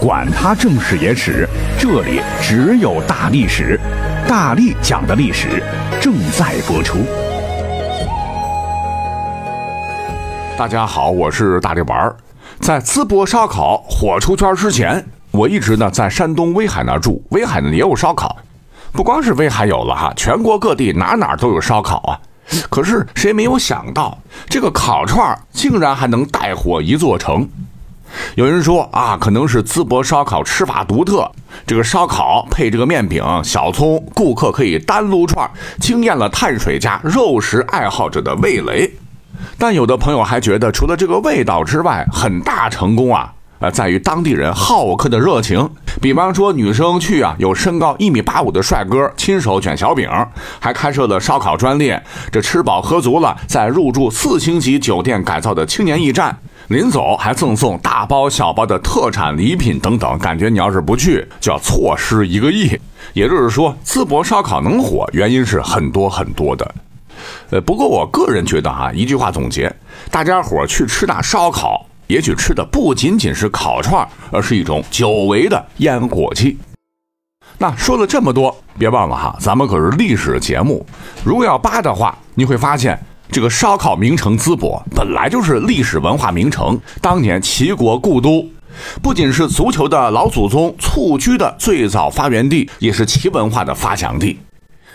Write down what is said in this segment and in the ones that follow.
管他正史野史，这里只有大历史，大力讲的历史正在播出。大家好，我是大力丸儿。在淄博烧烤火出圈之前，我一直呢在山东威海那住，威海呢也有烧烤。不光是威海有了哈，全国各地哪哪都有烧烤啊。可是谁没有想到，这个烤串竟然还能带火一座城？有人说啊，可能是淄博烧烤吃法独特，这个烧烤配这个面饼、小葱，顾客可以单撸串，惊艳了碳水加肉食爱好者的味蕾。但有的朋友还觉得，除了这个味道之外，很大成功啊，呃，在于当地人好客的热情。比方说，女生去啊，有身高一米八五的帅哥亲手卷小饼，还开设了烧烤专列。这吃饱喝足了，再入住四星级酒店改造的青年驿站。临走还赠送大包小包的特产礼品等等，感觉你要是不去，就要错失一个亿。也就是说，淄博烧烤能火，原因是很多很多的。呃，不过我个人觉得哈，一句话总结：大家伙去吃那烧烤，也许吃的不仅仅是烤串，而是一种久违的烟火气。那说了这么多，别忘了哈，咱们可是历史节目，如果要扒的话，你会发现。这个烧烤名城淄博本来就是历史文化名城，当年齐国故都，不仅是足球的老祖宗蹴鞠的最早发源地，也是齐文化的发祥地。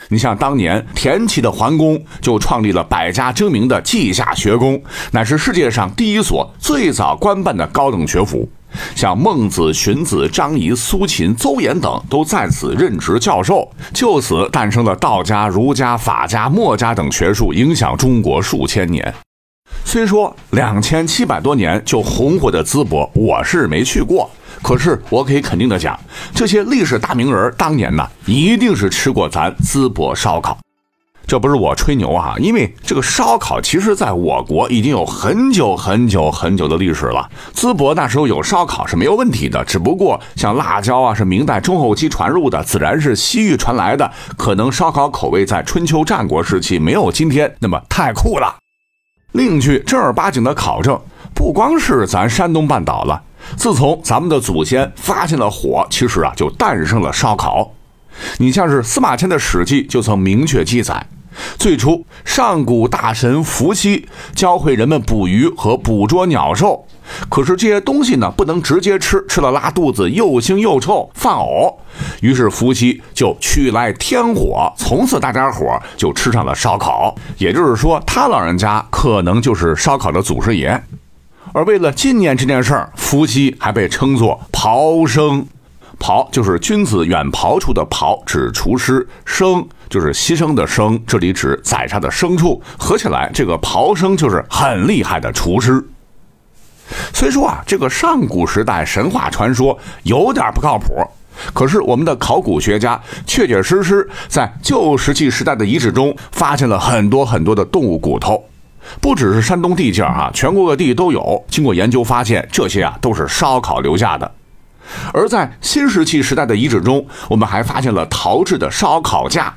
你像当年田齐的桓公就创立了百家争鸣的稷下学宫，乃是世界上第一所最早官办的高等学府。像孟子、荀子、张仪、苏秦、邹衍等都在此任职教授，就此诞生了道家、儒家、法家、墨家等学术，影响中国数千年。虽说两千七百多年就红火的淄博，我是没去过，可是我可以肯定的讲，这些历史大名人当年呢，一定是吃过咱淄博烧烤。这不是我吹牛啊，因为这个烧烤其实在我国已经有很久很久很久的历史了。淄博那时候有烧烤是没有问题的，只不过像辣椒啊是明代中后期传入的，自然是西域传来的，可能烧烤口味在春秋战国时期没有今天那么太酷了。另据正儿八经的考证，不光是咱山东半岛了，自从咱们的祖先发现了火，其实啊就诞生了烧烤。你像是司马迁的《史记》就曾明确记载。最初，上古大神伏羲教会人们捕鱼和捕捉鸟兽，可是这些东西呢，不能直接吃，吃了拉肚子，又腥又臭，犯呕。于是伏羲就取来天火，从此大家伙就吃上了烧烤。也就是说，他老人家可能就是烧烤的祖师爷。而为了纪念这件事儿，伏羲还被称作庖生。庖就是君子远庖厨的庖，指厨师；生就是牺牲的生，这里指宰杀的牲畜。合起来，这个庖生就是很厉害的厨师。虽说啊，这个上古时代神话传说有点不靠谱，可是我们的考古学家确确实实在旧石器时代的遗址中发现了很多很多的动物骨头，不只是山东地界啊，全国各地都有。经过研究发现，这些啊都是烧烤留下的。而在新石器时代的遗址中，我们还发现了陶制的烧烤架。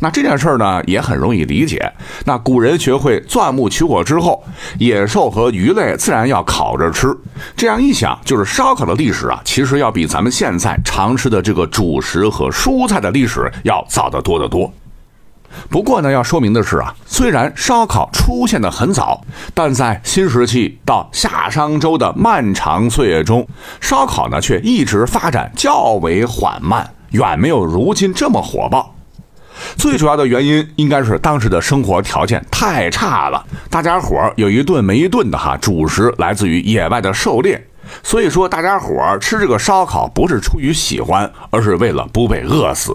那这件事儿呢，也很容易理解。那古人学会钻木取火之后，野兽和鱼类自然要烤着吃。这样一想，就是烧烤的历史啊，其实要比咱们现在常吃的这个主食和蔬菜的历史要早得多得多。不过呢，要说明的是啊，虽然烧烤出现的很早，但在新石器到夏商周的漫长岁月中，烧烤呢却一直发展较为缓慢，远没有如今这么火爆。最主要的原因应该是当时的生活条件太差了，大家伙有一顿没一顿的哈，主食来自于野外的狩猎，所以说大家伙吃这个烧烤不是出于喜欢，而是为了不被饿死。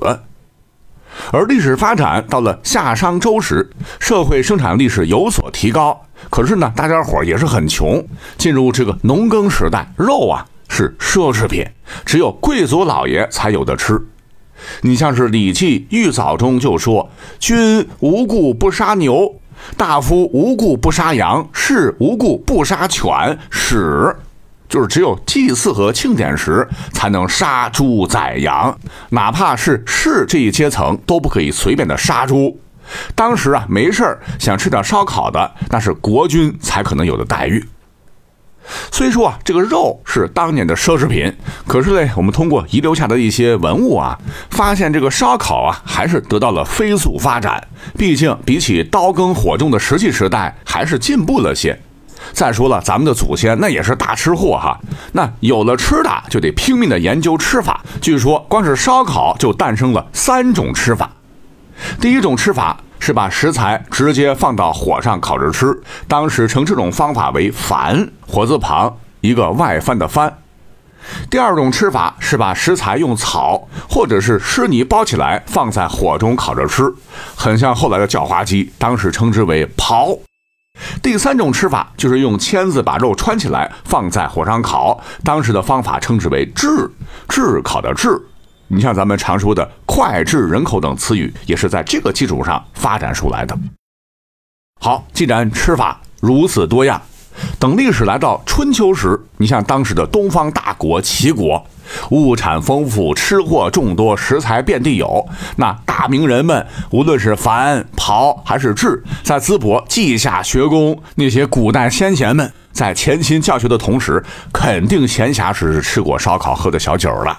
而历史发展到了夏商周时，社会生产力是有所提高，可是呢，大家伙也是很穷。进入这个农耕时代，肉啊是奢侈品，只有贵族老爷才有的吃。你像是《礼记·玉藻》中就说：“君无故不杀牛，大夫无故不杀羊，士无故不杀犬，使。”就是只有祭祀和庆典时才能杀猪宰羊，哪怕是士这一阶层都不可以随便的杀猪。当时啊，没事想吃点烧烤的，那是国君才可能有的待遇。虽说啊，这个肉是当年的奢侈品，可是呢，我们通过遗留下的一些文物啊，发现这个烧烤啊，还是得到了飞速发展。毕竟比起刀耕火种的石器时代，还是进步了些。再说了，咱们的祖先那也是大吃货哈，那有了吃的，就得拼命的研究吃法。据说，光是烧烤就诞生了三种吃法。第一种吃法。是把食材直接放到火上烤着吃，当时称这种方法为“翻”，火字旁一个外翻的“翻”。第二种吃法是把食材用草或者是湿泥包起来放在火中烤着吃，很像后来的叫花鸡，当时称之为“刨”。第三种吃法就是用签子把肉穿起来放在火上烤，当时的方法称之为“炙”，炙烤的“炙”。你像咱们常说的“脍炙人口”等词语，也是在这个基础上发展出来的。好，既然吃法如此多样，等历史来到春秋时，你像当时的东方大国齐国，物产丰富，吃货众多，食材遍地有。那大名人们，无论是樊、刨还是智，在淄博稷下学宫，那些古代先贤们在潜心教学的同时，肯定闲暇时吃过烧烤，喝的小酒了。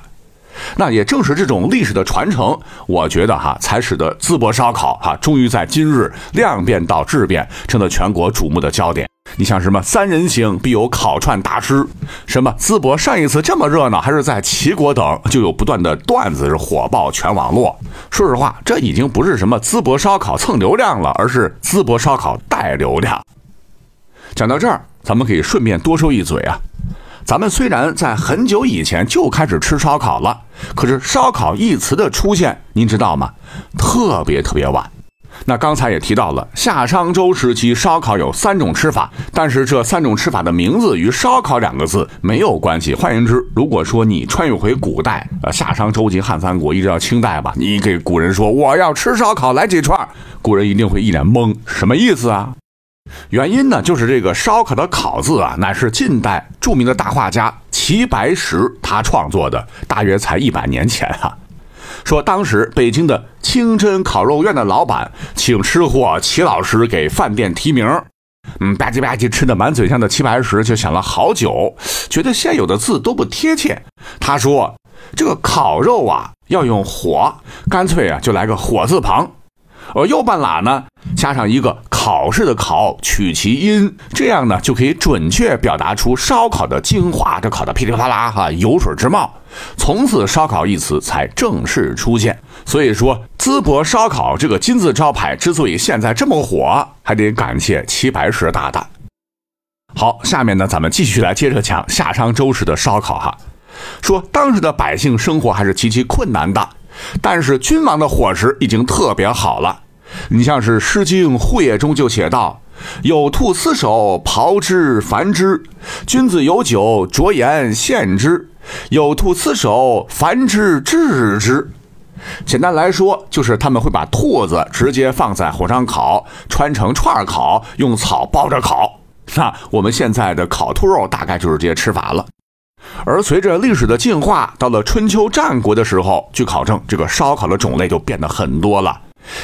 那也正是这种历史的传承，我觉得哈，才使得淄博烧烤哈，终于在今日量变到质变，成了全国瞩目的焦点。你像什么三人行必有烤串大师，什么淄博上一次这么热闹，还是在齐国等，就有不断的段子是火爆全网络。说实话，这已经不是什么淄博烧烤蹭流量了，而是淄博烧烤带流量。讲到这儿，咱们可以顺便多说一嘴啊。咱们虽然在很久以前就开始吃烧烤了，可是“烧烤”一词的出现，您知道吗？特别特别晚。那刚才也提到了，夏商周时期烧烤有三种吃法，但是这三种吃法的名字与“烧烤”两个字没有关系。换言之，如果说你穿越回古代，呃，夏商周及汉三国，一直到清代吧，你给古人说我要吃烧烤，来几串，古人一定会一脸懵，什么意思啊？原因呢，就是这个烧烤的“烤”字啊，乃是近代著名的大画家齐白石他创作的，大约才一百年前啊。说当时北京的清真烤肉院的老板请吃货齐老师给饭店提名，嗯，吧唧吧唧吃的满嘴香的齐白石就想了好久，觉得现有的字都不贴切。他说：“这个烤肉啊，要用火，干脆啊就来个火字旁。”而右半拉呢，加上一个考试的考，取其音，这样呢就可以准确表达出烧烤的精华，这烤的噼里啪啦哈，油水直冒。从此，烧烤一词才正式出现。所以说，淄博烧烤这个金字招牌之所以现在这么火，还得感谢齐白石大大。好，下面呢，咱们继续来接着讲夏商周时的烧烤哈。说当时的百姓生活还是极其困难的。但是君王的伙食已经特别好了，你像是《诗经·户野》中就写道：“有兔厮守，刨之繁之；君子有酒，酌言献之；有兔厮守，繁之治之。”简单来说，就是他们会把兔子直接放在火上烤，穿成串烤，用草包着烤。那我们现在的烤兔肉大概就是这些吃法了。而随着历史的进化，到了春秋战国的时候，据考证，这个烧烤的种类就变得很多了。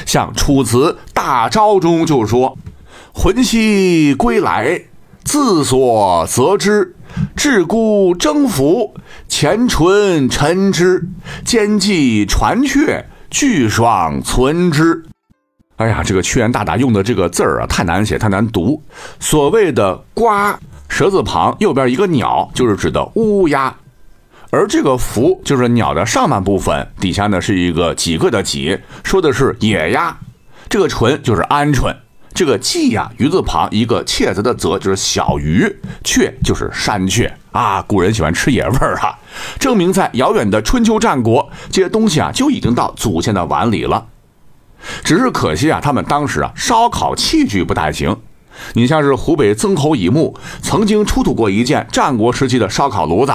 像《楚辞·大招》中就说：“魂兮归来，自所择之；至孤征服，前唇陈之；兼济传阙，俱爽存之。”哎呀，这个屈原大大用的这个字儿啊，太难写，太难读。所谓的“瓜”。蛇字旁右边一个鸟，就是指的乌鸦，而这个凫就是鸟的上半部分，底下呢是一个几个的几，说的是野鸭。这个鹑就是鹌鹑，这个鲫呀，鱼字旁一个切字的泽，就是小鱼。雀就是山雀啊，古人喜欢吃野味儿哈，证明在遥远的春秋战国，这些东西啊就已经到祖先的碗里了。只是可惜啊，他们当时啊烧烤器具不太行。你像是湖北曾侯乙墓曾经出土过一件战国时期的烧烤炉子，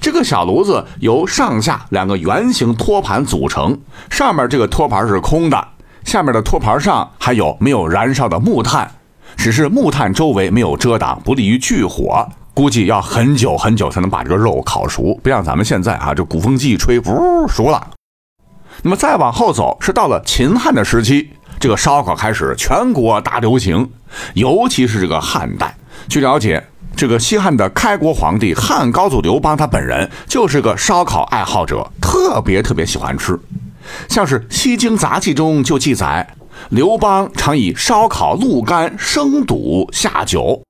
这个小炉子由上下两个圆形托盘组成，上面这个托盘是空的，下面的托盘上还有没有燃烧的木炭，只是木炭周围没有遮挡，不利于聚火，估计要很久很久才能把这个肉烤熟，不像咱们现在啊，这鼓风机一吹，呜，熟了。那么再往后走，是到了秦汉的时期。这个烧烤开始全国大流行，尤其是这个汉代。据了解，这个西汉的开国皇帝汉高祖刘邦，他本人就是个烧烤爱好者，特别特别喜欢吃。像是《西京杂记》中就记载，刘邦常以烧烤鹿肝生肚下酒。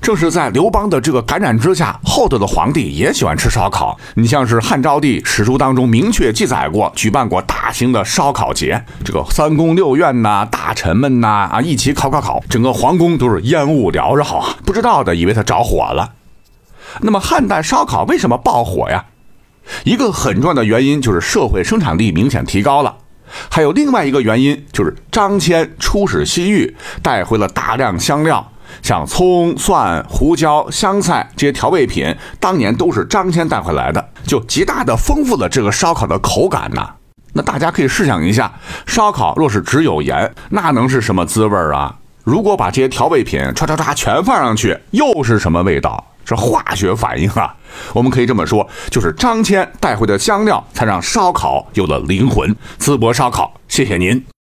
正是在刘邦的这个感染之下，后头的皇帝也喜欢吃烧烤。你像是汉昭帝史书当中明确记载过，举办过大型的烧烤节，这个三宫六院呐，大臣们呐啊一起烤烤烤，整个皇宫都是烟雾缭绕啊！不知道的以为他着火了。那么汉代烧烤为什么爆火呀？一个很重要的原因就是社会生产力明显提高了，还有另外一个原因就是张骞出使西域，带回了大量香料。像葱、蒜、胡椒、香菜这些调味品，当年都是张骞带回来的，就极大的丰富了这个烧烤的口感呐。那大家可以试想一下，烧烤若是只有盐，那能是什么滋味啊？如果把这些调味品唰唰唰全放上去，又是什么味道？是化学反应啊！我们可以这么说，就是张骞带回的香料，才让烧烤有了灵魂。淄博烧烤，谢谢您。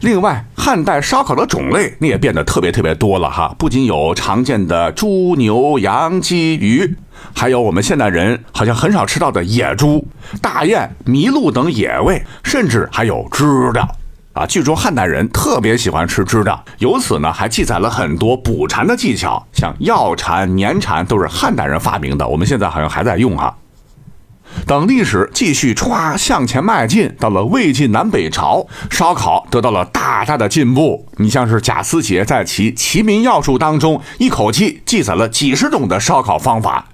另外，汉代烧烤的种类那也变得特别特别多了哈，不仅有常见的猪、牛、羊、鸡、鱼，还有我们现代人好像很少吃到的野猪、大雁、麋鹿等野味，甚至还有知了啊。据说汉代人特别喜欢吃知了，由此呢还记载了很多捕蝉的技巧，像药蝉、粘蝉都是汉代人发明的，我们现在好像还在用哈。等历史继续歘向前迈进，到了魏晋南北朝，烧烤得到了大大的进步。你像是贾思勰在其《齐民要术》当中，一口气记载了几十种的烧烤方法，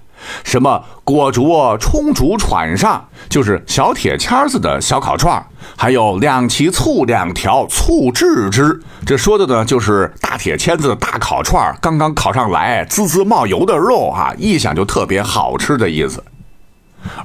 什么裹着冲竹串上，就是小铁签子的小烤串还有两其醋两条醋制之，这说的呢就是大铁签子的大烤串刚刚烤上来，滋滋冒油的肉啊，一想就特别好吃的意思。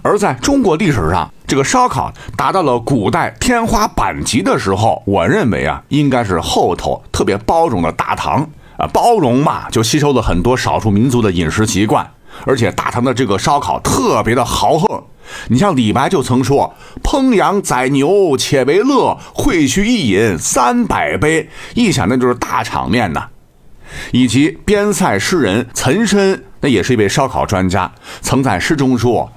而在中国历史上，这个烧烤达到了古代天花板级的时候，我认为啊，应该是后头特别包容的大唐啊，包容嘛，就吸收了很多少数民族的饮食习惯，而且大唐的这个烧烤特别的豪横。你像李白就曾说：“烹羊宰牛且为乐，会须一饮三百杯。”一想那就是大场面呐。以及边塞诗人岑参，那也是一位烧烤专家，曾在诗中说。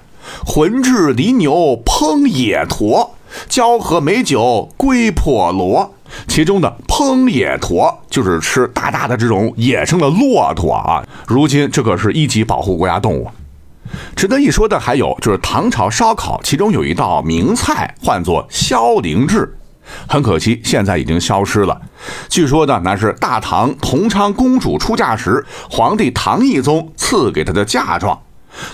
浑制犁牛烹野驼，交合美酒归破罗。其中的烹野驼就是吃大大的这种野生的骆驼啊。如今这可是一级保护国家动物。值得一说的还有就是唐朝烧烤，其中有一道名菜唤作萧陵志，很可惜现在已经消失了。据说呢，那是大唐同昌公主出嫁时，皇帝唐懿宗赐给她的嫁妆。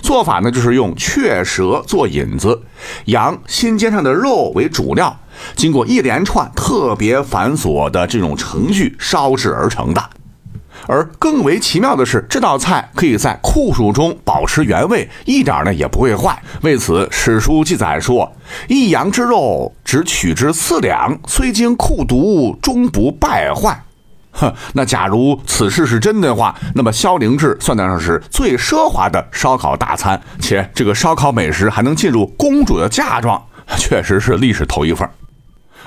做法呢，就是用雀舌做引子，羊心尖上的肉为主料，经过一连串特别繁琐的这种程序烧制而成的。而更为奇妙的是，这道菜可以在酷暑中保持原味，一点呢也不会坏。为此，史书记载说：“一羊之肉，只取之四两，虽经酷毒，终不败坏。”哼，那假如此事是真的话，那么萧陵志算得上是最奢华的烧烤大餐，且这个烧烤美食还能进入公主的嫁妆，确实是历史头一份。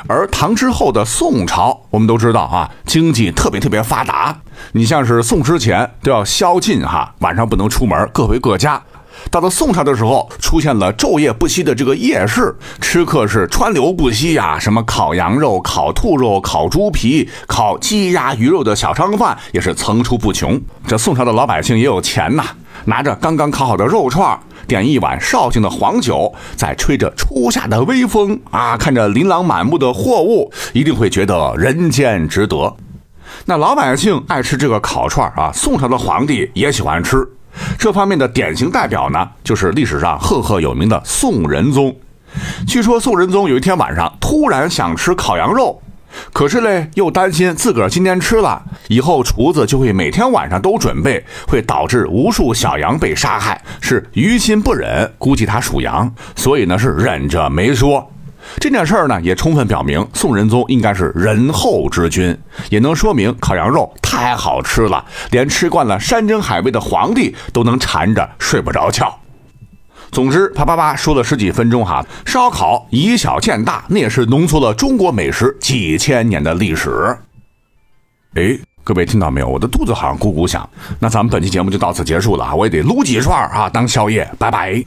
而唐之后的宋朝，我们都知道啊，经济特别特别发达，你像是宋之前都要宵禁哈，晚上不能出门，各回各家。到了宋朝的时候，出现了昼夜不息的这个夜市，吃客是川流不息呀。什么烤羊肉、烤兔肉、烤猪皮、烤鸡鸭鱼肉的小商贩也是层出不穷。这宋朝的老百姓也有钱呐，拿着刚刚烤好的肉串，点一碗绍兴的黄酒，再吹着初夏的微风啊，看着琳琅满目的货物，一定会觉得人间值得。那老百姓爱吃这个烤串啊，宋朝的皇帝也喜欢吃。这方面的典型代表呢，就是历史上赫赫有名的宋仁宗。据说宋仁宗有一天晚上突然想吃烤羊肉，可是嘞又担心自个儿今天吃了以后，厨子就会每天晚上都准备，会导致无数小羊被杀害，是于心不忍。估计他属羊，所以呢是忍着没说。这件事儿呢，也充分表明宋仁宗应该是仁厚之君，也能说明烤羊肉太好吃了，连吃惯了山珍海味的皇帝都能馋着睡不着觉。总之，啪啪啪说了十几分钟哈，烧烤以小见大，那也是浓缩了中国美食几千年的历史。哎，各位听到没有？我的肚子好像咕咕响。那咱们本期节目就到此结束了啊！我也得撸几串啊当宵夜。拜拜。